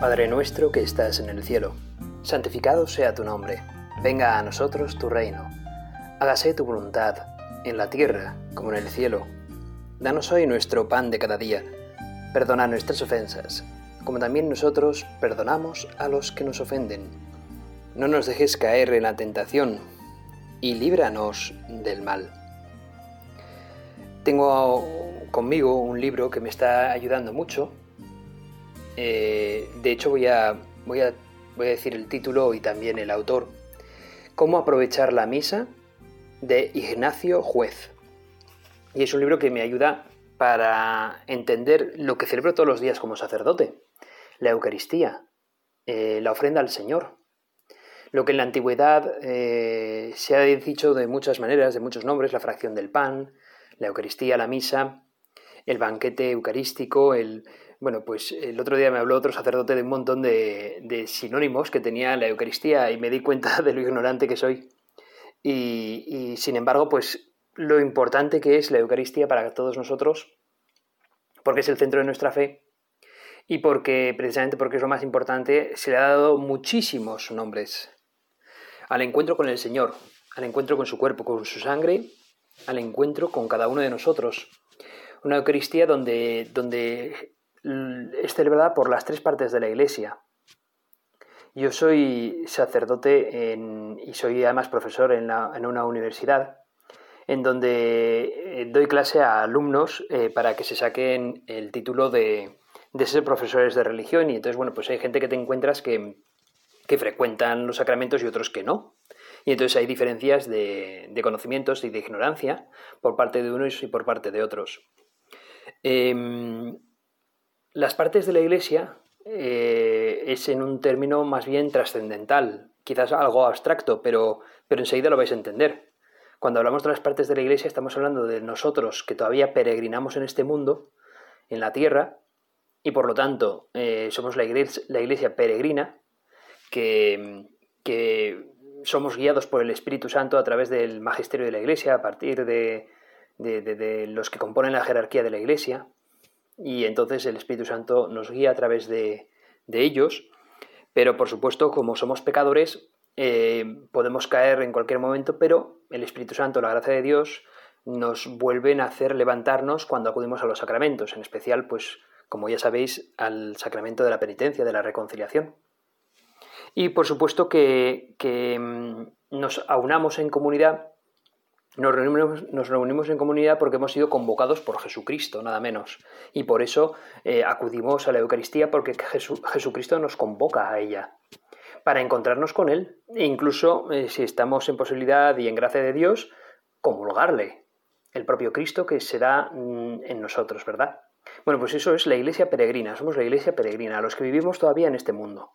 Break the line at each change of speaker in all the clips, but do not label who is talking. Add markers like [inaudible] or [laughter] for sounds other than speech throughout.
Padre nuestro que estás en el cielo, santificado sea tu nombre, venga a nosotros tu reino, hágase tu voluntad, en la tierra como en el cielo. Danos hoy nuestro pan de cada día, perdona nuestras ofensas, como también nosotros perdonamos a los que nos ofenden. No nos dejes caer en la tentación, y líbranos del mal. Tengo conmigo un libro que me está ayudando mucho, eh, de hecho, voy a, decir el título y también el autor. Cómo aprovechar la misa de Ignacio Juez. Y es un libro que me ayuda para entender lo que celebro todos los días como sacerdote. La Eucaristía, eh, la ofrenda al Señor. Lo que en la antigüedad eh, se ha dicho de muchas maneras, de muchos nombres, la fracción del pan, la Eucaristía, la misa, el banquete eucarístico, el, bueno, pues el otro día me habló otro sacerdote de un montón de, sinónimos que tenía la Eucaristía y me di cuenta [laughs] de lo ignorante que soy. Y, sin embargo, pues lo importante que es la Eucaristía para todos nosotros, porque es el centro de nuestra fe y porque, precisamente porque es lo más importante, se le ha dado muchísimos nombres al encuentro con el Señor, al encuentro con su cuerpo, con su sangre, al encuentro con cada uno de nosotros. Una Eucaristía donde, donde es celebrada por las tres partes de la Iglesia. Yo soy sacerdote y soy además profesor en, una universidad en donde eh, doy clase a alumnos eh, para que se saquen el título de, ser profesores de religión y entonces, bueno, pues hay gente que te encuentras que, frecuentan los sacramentos y otros que no. Y entonces hay diferencias de, conocimientos y de ignorancia por parte de unos y por parte de otros. Em, las partes de la Iglesia eh, es en un término más bien trascendental, quizás algo abstracto, pero, pero enseguida lo vais a entender. Cuando hablamos de las partes de la Iglesia estamos hablando de nosotros que todavía peregrinamos en este mundo, en la tierra, y por lo tanto eh, somos la iglesia, la iglesia peregrina, que, que, somos guiados por el Espíritu Santo a través del magisterio de la Iglesia, a partir de, de los que componen la jerarquía de la Iglesia, y entonces el Espíritu Santo nos guía a través de, ellos, pero por supuesto como somos pecadores eh, podemos caer en cualquier momento, pero el Espíritu Santo, la gracia de Dios, nos vuelven a hacer levantarnos cuando acudimos a los sacramentos, en especial, pues, como ya sabéis, al sacramento de la penitencia, de la reconciliación. Y por supuesto que, que mm, nos aunamos en comunidad nos reunimos, en comunidad porque hemos sido convocados por Jesucristo, nada menos. Y por eso eh, acudimos a la Eucaristía porque Jesucristo nos convoca a ella, para encontrarnos con Él. E incluso, eh, si estamos en posibilidad y en gracia de Dios, comulgarle, el propio Cristo que será mm, en nosotros, ¿verdad? Bueno, pues eso es la iglesia peregrina, somos la iglesia peregrina, los que vivimos todavía en este mundo.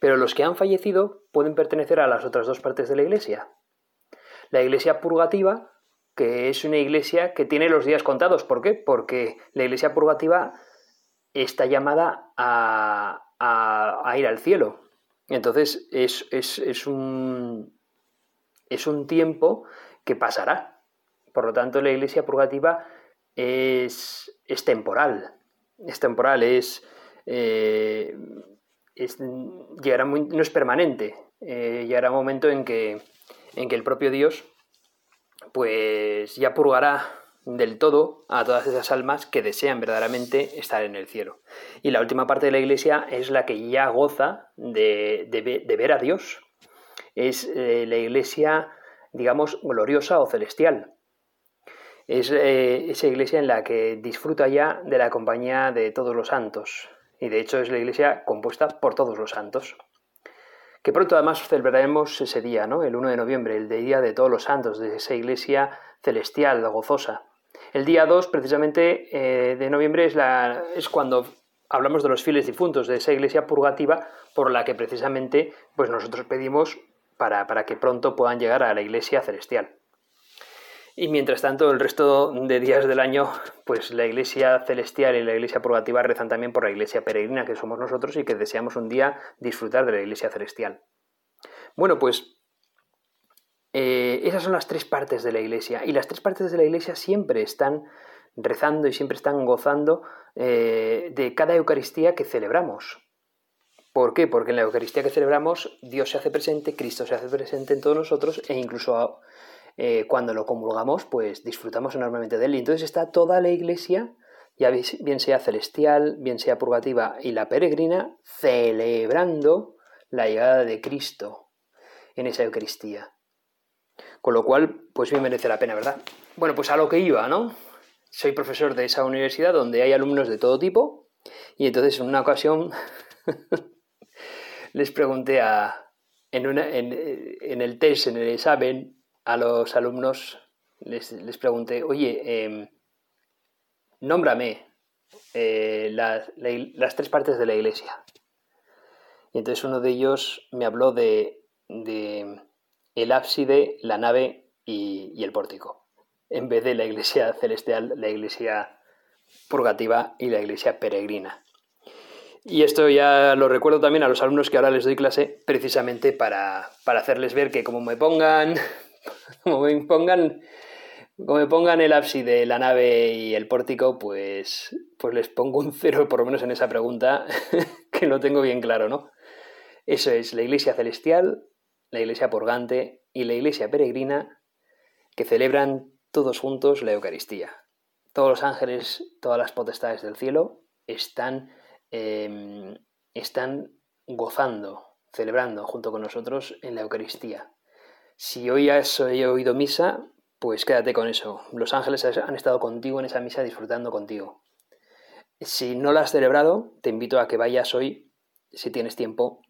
Pero los que han fallecido pueden pertenecer a las otras dos partes de la iglesia, la iglesia purgativa, que es una iglesia que tiene los días contados. ¿Por qué? Porque la iglesia purgativa está llamada a, ir al cielo. Entonces es, un, es un tiempo que pasará. Por lo tanto, la iglesia purgativa es, es temporal. Es temporal, es, eh, llegará no es permanente. Eh, llegará un momento en que en que el propio Dios pues ya purgará del todo a todas esas almas que desean verdaderamente estar en el cielo. Y la última parte de la iglesia es la que ya goza de, ver a Dios. Es eh, la iglesia, digamos, gloriosa o celestial. Es eh, esa iglesia en la que disfruta ya de la compañía de todos los santos. Y de hecho es la iglesia compuesta por todos los santos que pronto además celebraremos ese día, ¿no? el 1 de noviembre, el Día de Todos los Santos, de esa iglesia celestial, gozosa. El día 2, precisamente, eh, de noviembre es, la, es cuando hablamos de los fieles difuntos, de esa iglesia purgativa por la que precisamente pues nosotros pedimos para, para que pronto puedan llegar a la iglesia celestial. Y mientras tanto, el resto de días del año, pues la iglesia celestial y la iglesia purgativa rezan también por la iglesia peregrina que somos nosotros y que deseamos un día disfrutar de la iglesia celestial. Bueno, pues eh, esas son las tres partes de la iglesia. Y las tres partes de la iglesia siempre están rezando y siempre están gozando eh, de cada Eucaristía que celebramos. ¿Por qué? Porque en la Eucaristía que celebramos Dios se hace presente, Cristo se hace presente en todos nosotros e incluso eh, cuando lo comulgamos pues disfrutamos enormemente de él. Y entonces está toda la Iglesia, ya bien sea celestial, bien sea purgativa y la peregrina, celebrando la llegada de Cristo en esa Eucaristía. Con lo cual, pues bien merece la pena, ¿verdad? Bueno, pues a lo que iba, ¿no? Soy profesor de esa universidad donde hay alumnos de todo tipo y entonces en una ocasión [laughs] les pregunté a, en, el test, en el examen, a los alumnos, les, pregunté, oye, em, nómbrame eh, las tres partes de la iglesia. Y entonces uno de ellos me habló de, el ábside, la nave y, el pórtico, en vez de la iglesia [laughs] celestial, la iglesia purgativa y la iglesia peregrina. Y esto ya lo recuerdo también a los alumnos que ahora les doy clase, precisamente para, hacerles ver que como me pongan, [laughs] como me pongan, como me pongan el ábside, la nave y el pórtico, pues, pues les pongo un cero por lo menos en esa pregunta, [laughs] que no tengo bien claro, ¿no? Eso es la iglesia celestial, la iglesia purgante y la iglesia peregrina que celebran todos juntos la Eucaristía. Todos los ángeles, todas las potestades del cielo están, em, están gozando, celebrando junto con nosotros en la Eucaristía. Si hoy has oído misa, pues quédate con eso. Los ángeles han estado contigo en esa misa disfrutando contigo. Si no la has celebrado, te invito a que vayas hoy, si tienes tiempo,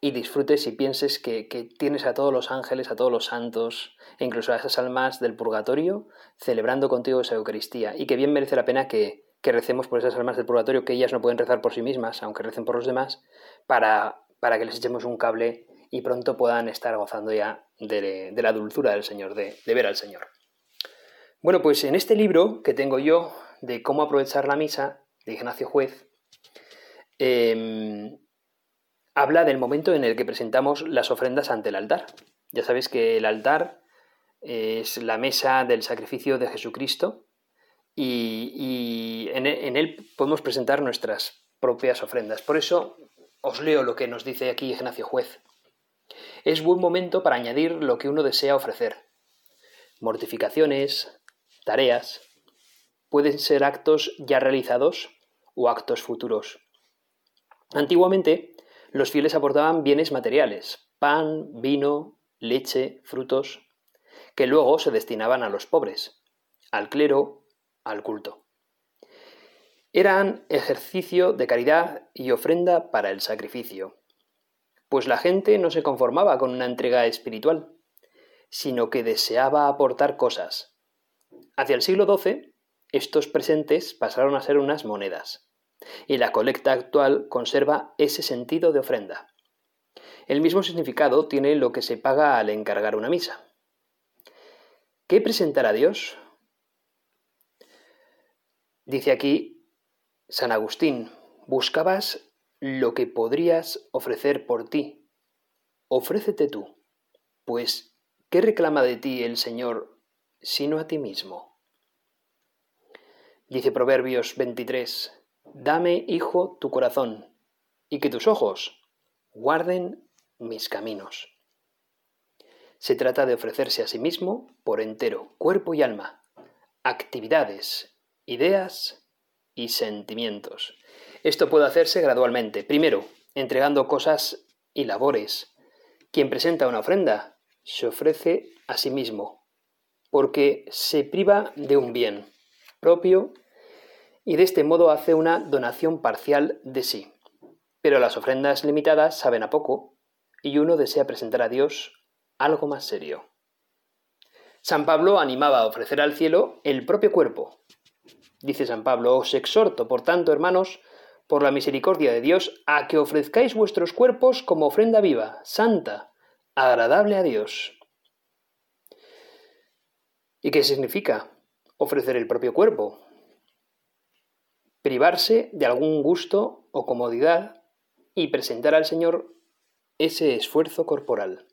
y disfrutes y pienses que, tienes a todos los ángeles, a todos los santos, e incluso a esas almas del purgatorio, celebrando contigo esa Eucaristía, y que bien merece la pena que, recemos por esas almas del purgatorio, que ellas no pueden rezar por sí mismas, aunque recen por los demás, para, para que les echemos un cable y pronto puedan estar gozando ya de, la dulzura del Señor, de, ver al Señor. Bueno, pues en este libro que tengo yo de cómo aprovechar la misa, de Ignacio Juez, em, habla del momento en el que presentamos las ofrendas ante el altar. Ya sabéis que el altar es la mesa del sacrificio de Jesucristo y, en, él podemos presentar nuestras propias ofrendas. Por eso os leo lo que nos dice aquí Ignacio Juez. Es buen momento para añadir lo que uno desea ofrecer. Mortificaciones, tareas, pueden ser actos ya realizados o actos futuros. Antiguamente, los fieles aportaban bienes materiales, pan, vino, leche, frutos, que luego se destinaban a los pobres, al clero, al culto. Eran ejercicio de caridad y ofrenda para el sacrificio, pues la gente no se conformaba con una entrega espiritual, sino que deseaba aportar cosas. Hacia el siglo XII, estos presentes pasaron a ser unas monedas y la colecta actual conserva ese sentido de ofrenda. El mismo significado tiene lo que se paga al encargar una misa. ¿Qué presentar a Dios? Dice aquí San Agustín, buscabas lo que podrías ofrecer por ti. Ofrécete tú, pues ¿qué reclama de ti el Señor sino a ti mismo? Dice Proverbios 23, Dame, hijo, tu corazón, y que tus ojos guarden mis caminos. Se trata de ofrecerse a sí mismo por entero, cuerpo y alma, actividades, ideas y sentimientos. Esto puede hacerse gradualmente. Primero, entregando cosas y labores. Quien presenta una ofrenda se ofrece a sí mismo, porque se priva de un bien propio y de este modo hace una donación parcial de sí. Pero las ofrendas limitadas saben a poco y uno desea presentar a Dios algo más serio. San Pablo animaba a ofrecer al cielo el propio cuerpo. Dice San Pablo, os exhorto, por tanto, hermanos, por la misericordia de Dios, a que ofrezcáis vuestros cuerpos como ofrenda viva, santa, agradable a Dios. ¿Y qué significa ofrecer el propio cuerpo? privarse de algún gusto o comodidad y presentar al Señor ese esfuerzo corporal.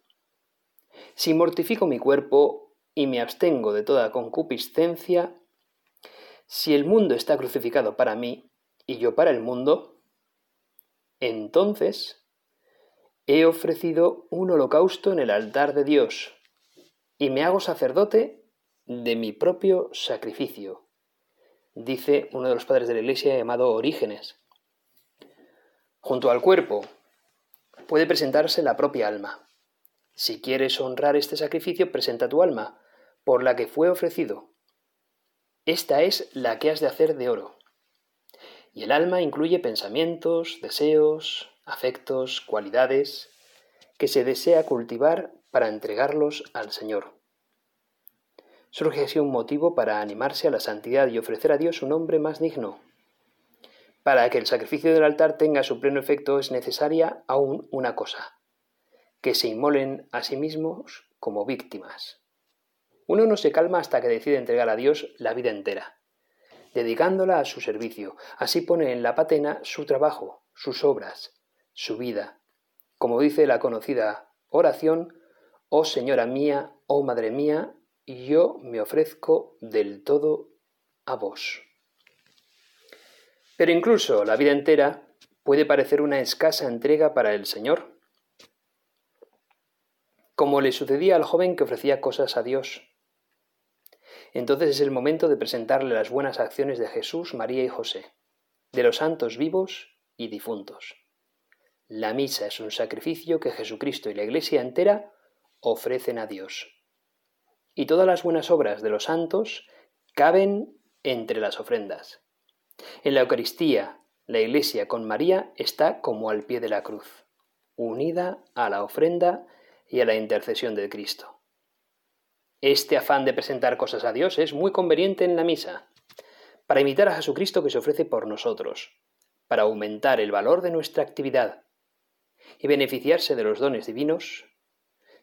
Si mortifico mi cuerpo y me abstengo de toda concupiscencia, si el mundo está crucificado para mí y yo para el mundo, entonces he ofrecido un holocausto en el altar de Dios y me hago sacerdote de mi propio sacrificio, dice uno de los padres de la Iglesia llamado Orígenes. Junto al cuerpo puede presentarse la propia alma. Si quieres honrar este sacrificio, presenta tu alma, por la que fue ofrecido. Esta es la que has de hacer de oro. Y el alma incluye pensamientos, deseos, afectos, cualidades, que se desea cultivar para entregarlos al Señor. Surge así un motivo para animarse a la santidad y ofrecer a Dios un hombre más digno. Para que el sacrificio del altar tenga su pleno efecto es necesaria aún una cosa, que se inmolen a sí mismos como víctimas. Uno no se calma hasta que decide entregar a Dios la vida entera, dedicándola a su servicio. Así pone en la patena su trabajo, sus obras, su vida. Como dice la conocida oración, Oh Señora mía, oh Madre mía, yo me ofrezco del todo a vos. Pero incluso la vida entera puede parecer una escasa entrega para el Señor, como le sucedía al joven que ofrecía cosas a Dios entonces es el momento de presentarle las buenas acciones de Jesús, María y José, de los santos vivos y difuntos. La misa es un sacrificio que Jesucristo y la Iglesia entera ofrecen a Dios. Y todas las buenas obras de los santos caben entre las ofrendas. En la Eucaristía, la Iglesia con María está como al pie de la cruz, unida a la ofrenda y a la intercesión de Cristo. Este afán de presentar cosas a Dios es muy conveniente en la misa, para imitar a Jesucristo que se ofrece por nosotros, para aumentar el valor de nuestra actividad y beneficiarse de los dones divinos.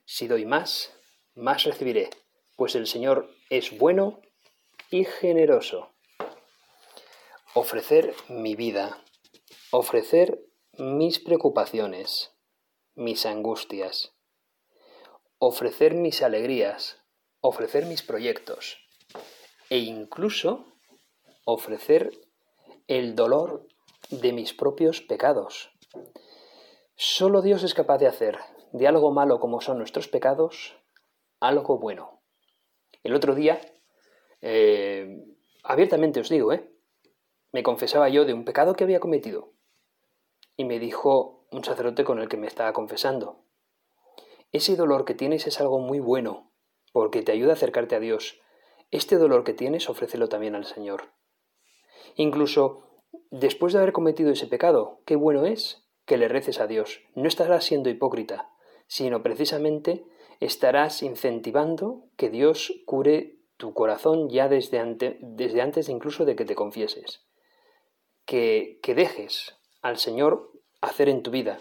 Si doy más, más recibiré, pues el Señor es bueno y generoso. Ofrecer mi vida, ofrecer mis preocupaciones, mis angustias, ofrecer mis alegrías, ofrecer mis proyectos e incluso ofrecer el dolor de mis propios pecados. Solo Dios es capaz de hacer de algo malo como son nuestros pecados algo bueno. El otro día, eh, abiertamente os digo, ¿eh? me confesaba yo de un pecado que había cometido. Y me dijo un sacerdote con el que me estaba confesando, ese dolor que tienes es algo muy bueno, porque te ayuda a acercarte a Dios. Este dolor que tienes, ofrécelo también al Señor. Incluso después de haber cometido ese pecado, qué bueno es que le reces a Dios. No estarás siendo hipócrita, sino precisamente estarás incentivando que Dios cure tu corazón ya desde, antes incluso de que te confieses. Que, que, dejes al Señor hacer en tu vida.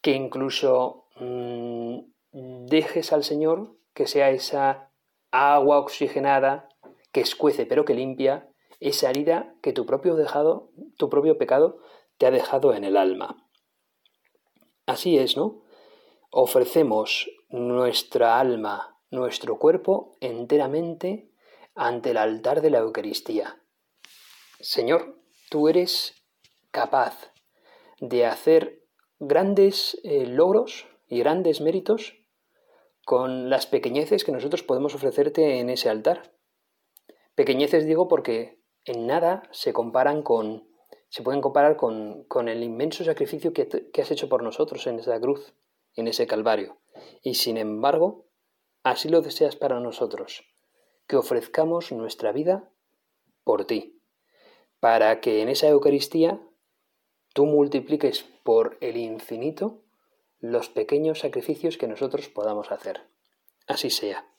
Que incluso mm, dejes al Señor que sea esa agua oxigenada que escuece pero que limpia, esa herida que tu propio, dejado, tu propio pecado te ha dejado en el alma. Así es, ¿no? Ofrecemos nuestra alma, nuestro cuerpo enteramente ante el altar de la Eucaristía. Señor, tú eres capaz de hacer grandes eh, logros y grandes méritos con las pequeñeces que nosotros podemos ofrecerte en ese altar. Pequeñeces digo porque en nada se comparan con, se pueden comparar con, con el inmenso sacrificio que, que has hecho por nosotros en esa cruz, en ese Calvario. Y sin embargo, así lo deseas para nosotros, que ofrezcamos nuestra vida por ti, para que en esa Eucaristía tú multipliques por el infinito los pequeños sacrificios que nosotros podamos hacer. Así sea.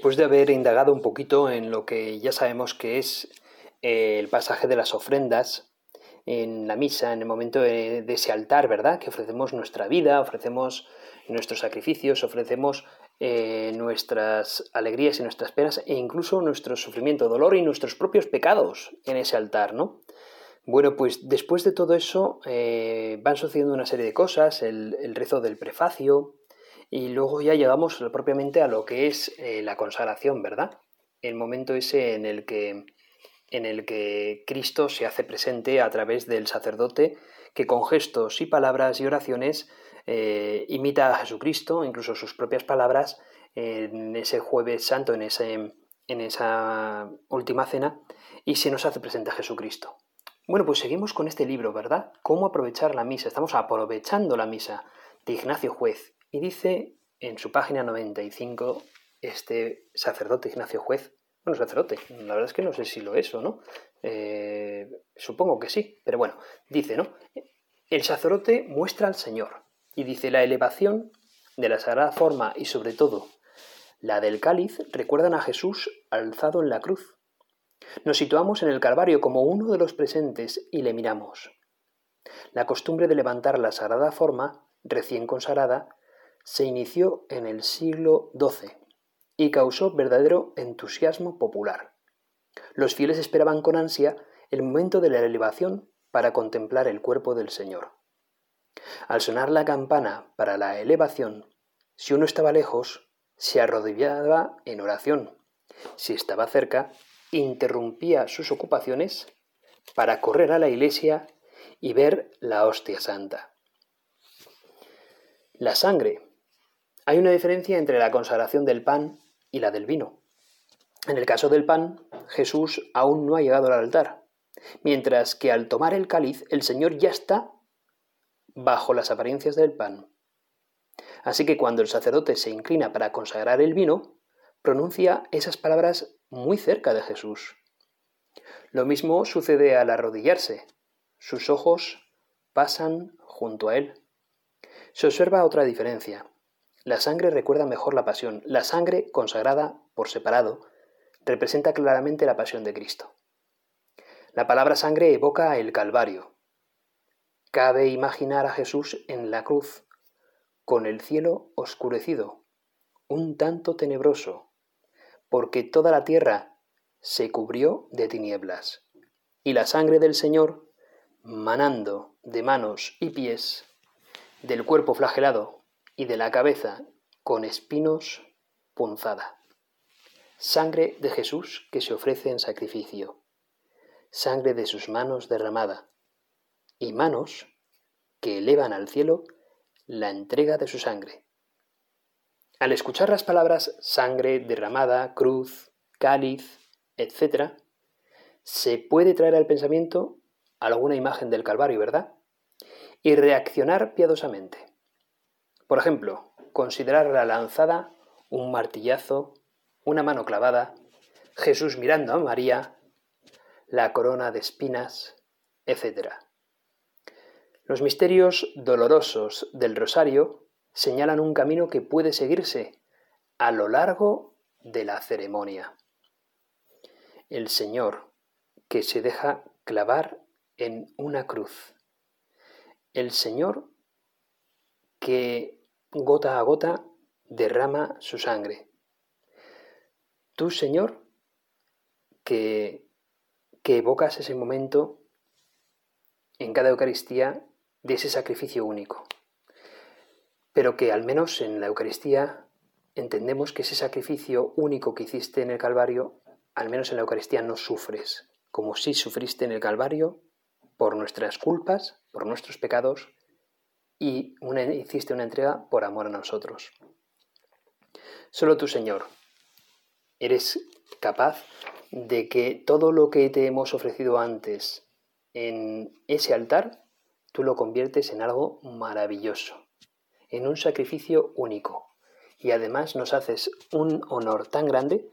Después de haber indagado un poquito en lo que ya sabemos que es eh, el pasaje de las ofrendas, en la misa, en el momento de, ese altar, ¿verdad? Que ofrecemos nuestra vida, ofrecemos nuestros sacrificios, ofrecemos eh, nuestras alegrías y nuestras penas e incluso nuestro sufrimiento, dolor y nuestros propios pecados en ese altar, ¿no? Bueno, pues después de todo eso eh, van sucediendo una serie de cosas, el, rezo del prefacio y luego ya llegamos propiamente a lo que es eh, la consagración, ¿verdad? El momento ese en el que en el que Cristo se hace presente a través del sacerdote que con gestos y palabras y oraciones eh, imita a Jesucristo, incluso sus propias palabras, en ese jueves santo, en, ese, en esa última cena, y se nos hace presente a Jesucristo. Bueno, pues seguimos con este libro, ¿verdad? ¿Cómo aprovechar la misa? Estamos aprovechando la misa de Ignacio Juez. Y dice en su página 95 este sacerdote Ignacio Juez, bueno, sacerdote, la verdad es que no sé si lo es o no, eh, supongo que sí, pero bueno, dice, ¿no? El sacerdote muestra al Señor y dice la elevación de la sagrada forma y sobre todo la del cáliz recuerdan a Jesús alzado en la cruz. Nos situamos en el Calvario como uno de los presentes y le miramos. La costumbre de levantar la sagrada forma, recién consagrada, se inició en el siglo XII y causó verdadero entusiasmo popular. Los fieles esperaban con ansia el momento de la elevación para contemplar el cuerpo del Señor. Al sonar la campana para la elevación, si uno estaba lejos, se arrodillaba en oración. Si estaba cerca, interrumpía sus ocupaciones para correr a la iglesia y ver la hostia santa. La sangre. Hay una diferencia entre la consagración del pan y la del vino. En el caso del pan, Jesús aún no ha llegado al altar, mientras que al tomar el cáliz el Señor ya está bajo las apariencias del pan. Así que cuando el sacerdote se inclina para consagrar el vino, pronuncia esas palabras muy cerca de Jesús. Lo mismo sucede al arrodillarse. Sus ojos pasan junto a él. Se observa otra diferencia. La sangre recuerda mejor la pasión. La sangre, consagrada por separado, representa claramente la pasión de Cristo. La palabra sangre evoca el Calvario. Cabe imaginar a Jesús en la cruz, con el cielo oscurecido, un tanto tenebroso, porque toda la tierra se cubrió de tinieblas, y la sangre del Señor, manando de manos y pies, del cuerpo flagelado, y de la cabeza con espinos punzada. Sangre de Jesús que se ofrece en sacrificio. Sangre de sus manos derramada. Y manos que elevan al cielo la entrega de su sangre. Al escuchar las palabras sangre derramada, cruz, cáliz, etc., se puede traer al pensamiento alguna imagen del Calvario, ¿verdad? Y reaccionar piadosamente. Por ejemplo, considerar la lanzada un martillazo, una mano clavada, Jesús mirando a María, la corona de espinas, etc. Los misterios dolorosos del rosario señalan un camino que puede seguirse a lo largo de la ceremonia. El Señor que se deja clavar en una cruz. El Señor que gota a gota, derrama su sangre. Tú, Señor, que, que evocas ese momento en cada Eucaristía de ese sacrificio único, pero que al menos en la Eucaristía entendemos que ese sacrificio único que hiciste en el Calvario, al menos en la Eucaristía no sufres, como si sufriste en el Calvario por nuestras culpas, por nuestros pecados, y hiciste una entrega por amor a nosotros. Solo tú, Señor, eres capaz de que todo lo que te hemos ofrecido antes en ese altar, tú lo conviertes en algo maravilloso, en un sacrificio único. Y además nos haces un honor tan grande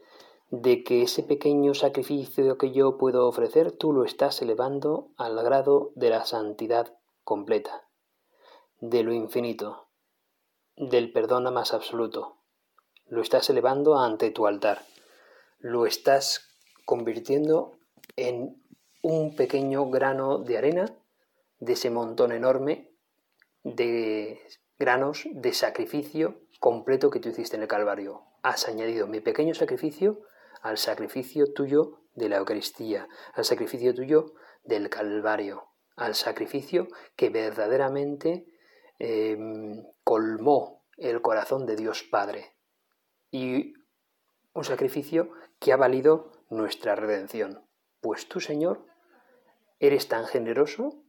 de que ese pequeño sacrificio que yo puedo ofrecer, tú lo estás elevando al grado de la santidad completa de lo infinito, del perdón más absoluto. Lo estás elevando ante tu altar. Lo estás convirtiendo en un pequeño grano de arena de ese montón enorme de granos de sacrificio completo que tú hiciste en el Calvario. Has añadido mi pequeño sacrificio al sacrificio tuyo de la Eucaristía, al sacrificio tuyo del Calvario, al sacrificio que verdaderamente em, colmó el corazón de Dios Padre. Y un sacrificio que ha valido nuestra redención. Pues tú, Señor, eres tan generoso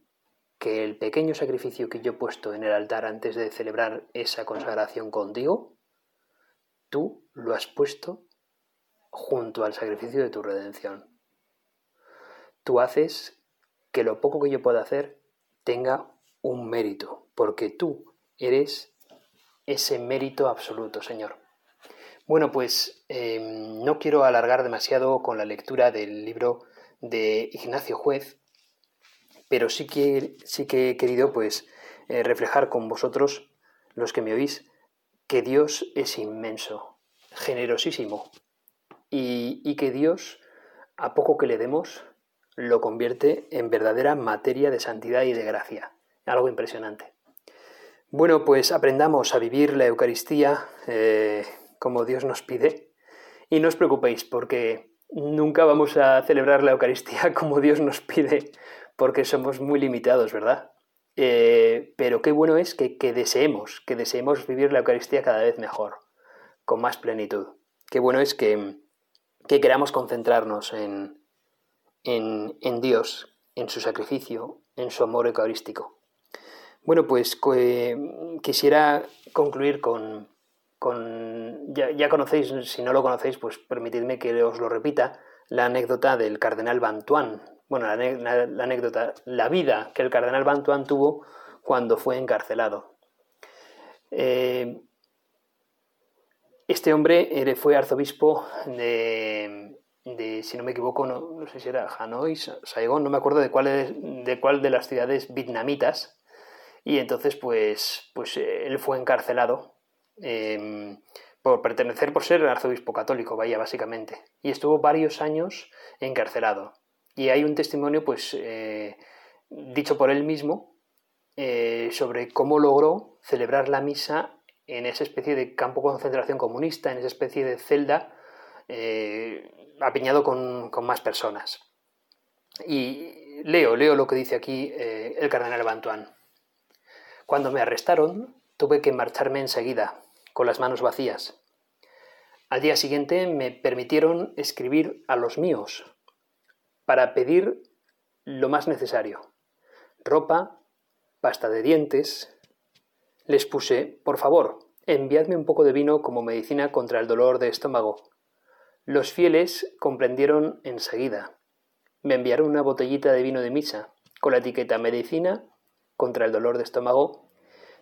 que el pequeño sacrificio que yo he puesto en el altar antes de celebrar esa consagración contigo, tú lo has puesto junto al sacrificio de tu redención. Tú haces que lo poco que yo pueda hacer tenga un mérito, porque tú eres ese mérito absoluto, Señor. Bueno, pues em, no quiero alargar demasiado con la lectura del libro de Ignacio Juez, pero sí que, sí que he querido pues eh, reflejar con vosotros, los que me oís, que Dios es inmenso, generosísimo, y, y que Dios, a poco que le demos, lo convierte en verdadera materia de santidad y de gracia. Algo impresionante. Bueno, pues aprendamos a vivir la Eucaristía eh, como Dios nos pide. Y no os preocupéis, porque nunca vamos a celebrar la Eucaristía [laughs] como Dios nos pide, porque somos muy limitados, ¿verdad? Eh, pero qué bueno es que, deseemos, que deseemos vivir la Eucaristía cada vez mejor, con más plenitud. Qué bueno es que, queramos concentrarnos en, en, Dios, en su sacrificio, en su amor eucarístico. Bueno, pues quisiera concluir con, ya, conocéis, si no lo conocéis, pues permitidme que os lo repita, la anécdota del cardenal Bantuán, bueno, la, anécdota, la vida que el cardenal Bantuán tuvo cuando fue encarcelado. Eh, este hombre fue arzobispo de, si no me equivoco, no, sé si era Hanoi, Saigón, no me acuerdo de cuál, de cuál de las ciudades vietnamitas. Y entonces, pues, pues él fue encarcelado em, por pertenecer, por ser arzobispo católico, vaya, básicamente. Y estuvo varios años encarcelado. Y hay un testimonio, pues, eh, dicho por él mismo, eh, sobre cómo logró celebrar la misa en esa especie de campo de concentración comunista, en esa especie de celda, eh, apiñado con, más personas. Y leo, leo lo que dice aquí el cardenal Bantuán. Cuando me arrestaron, tuve que marcharme enseguida, con las manos vacías. Al día siguiente me permitieron escribir a los míos, para pedir lo más necesario. Ropa, pasta de dientes. Les puse, por favor, enviadme un poco de vino como medicina contra el dolor de estómago. Los fieles comprendieron enseguida. Me enviaron una botellita de vino de misa, con la etiqueta medicina contra el dolor de estómago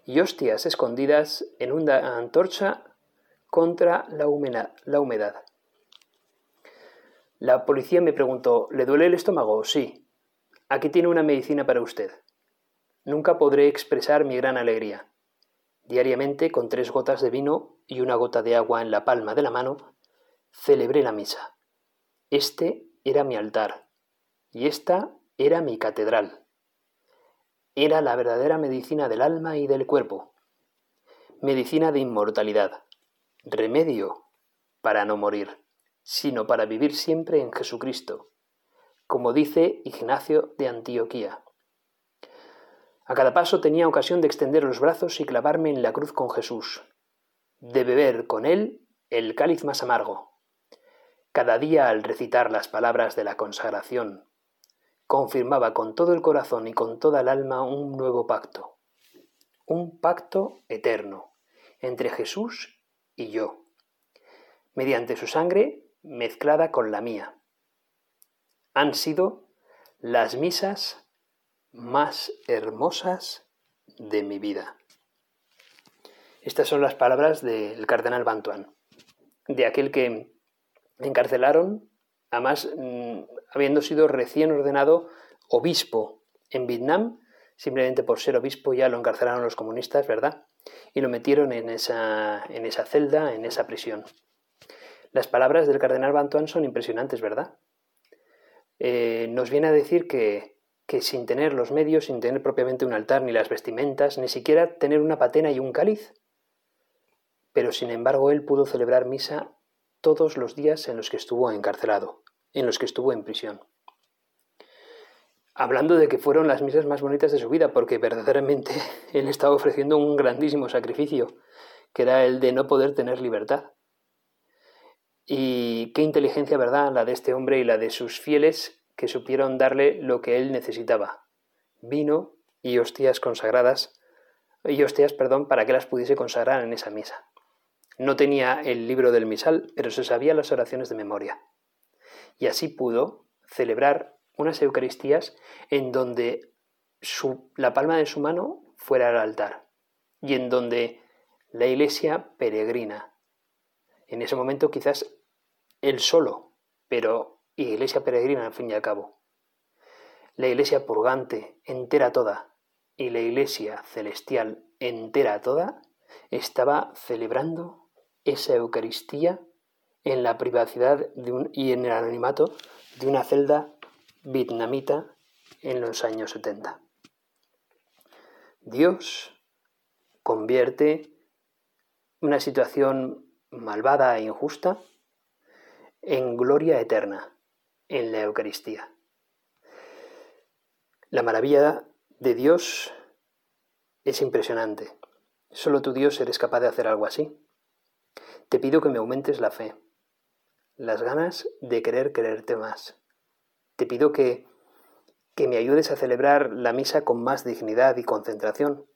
y hostias escondidas en una antorcha contra la humedad. La policía me preguntó, ¿le duele el estómago? Sí. Aquí tiene una medicina para usted. Nunca podré expresar mi gran alegría. Diariamente, con tres gotas de vino y una gota de agua en la palma de la mano, celebré la misa. Este era mi altar y esta era mi catedral. Era la verdadera medicina del alma y del cuerpo. Medicina de inmortalidad. Remedio para no morir sino para vivir siempre en Jesucristo, como dice Ignacio de Antioquía. A cada paso tenía ocasión de extender los brazos y clavarme en la cruz con Jesús, de beber con él el cáliz más amargo. Cada día al recitar las palabras de la consagración, confirmaba con todo el corazón y con toda el alma un nuevo pacto, un pacto eterno entre Jesús y yo. Mediante su sangre mezclada con la mía. Han sido las misas más hermosas de mi vida. Estas son las palabras del cardenal Bantuan, de aquel que encarcelaron, además mm, habiendo sido recién ordenado obispo en Vietnam, simplemente por ser obispo ya lo encarcelaron los comunistas, ¿verdad? Y lo metieron en esa, en esa celda, en esa prisión. Las palabras del cardenal Bantuán son impresionantes, ¿verdad? Eh, nos viene a decir que, que sin tener los medios, sin tener propiamente un altar ni las vestimentas, ni siquiera tener una patena y un cáliz, pero sin embargo él pudo celebrar misa todos los días en los que estuvo encarcelado, en los que estuvo en prisión. Hablando de que fueron las misas más bonitas de su vida, porque verdaderamente [laughs] él estaba ofreciendo un grandísimo sacrificio, que era el de no poder tener libertad. Y qué inteligencia, ¿verdad?, la de este hombre y la de sus fieles que supieron darle lo que él necesitaba, vino y hostias consagradas, y hostias, perdón, para que las pudiese consagrar en esa misa. No tenía el libro del misal, pero se sabía las oraciones de memoria. Y así pudo celebrar unas Eucaristías en donde la palma de su mano fuera el altar y en donde la iglesia peregrina. En ese momento quizás él solo, pero iglesia peregrina al fin y al cabo. La iglesia purgante entera toda y la iglesia celestial entera toda estaba celebrando esa Eucaristía en la privacidad y en el anonimato de una celda vietnamita en los años 70. Dios convierte una situación malvada e injusta en gloria eterna en la Eucaristía. La maravilla de Dios es impresionante. Solo tu Dios eres capaz de hacer algo así. Te pido que me aumentes la fe, las ganas de querer quererte más. Te pido que, que me ayudes a celebrar la misa con más dignidad y concentración,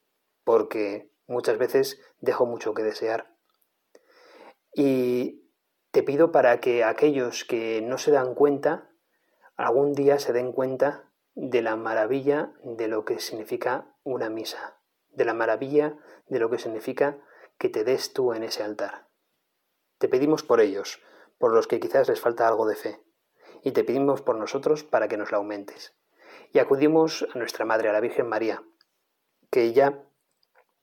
porque muchas veces dejo mucho que desear. Y te pido para que aquellos que no se dan cuenta, algún día se den cuenta de la maravilla de lo que significa una misa, de la maravilla de lo que significa que te des tú en ese altar. Te pedimos por ellos, por los que quizás les falta algo de fe, y te pedimos por nosotros para que nos la aumentes. Y acudimos a nuestra Madre, a la Virgen María, que ella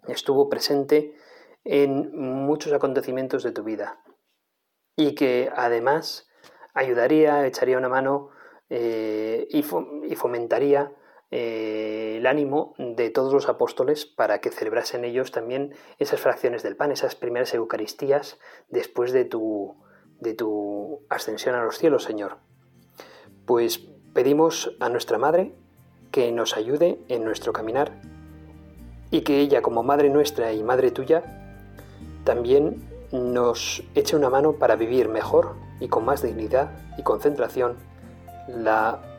estuvo presente en muchos acontecimientos de tu vida, y que además ayudaría, echaría una mano eh, y, fomentaría eh, el ánimo de todos los apóstoles para que celebrasen ellos también esas fracciones del pan, esas primeras Eucaristías después de tu, de tu ascensión a los cielos, Señor. Pues pedimos a nuestra Madre que nos ayude en nuestro caminar y que ella como Madre nuestra y Madre tuya también nos eche una mano para vivir mejor y con más dignidad y concentración la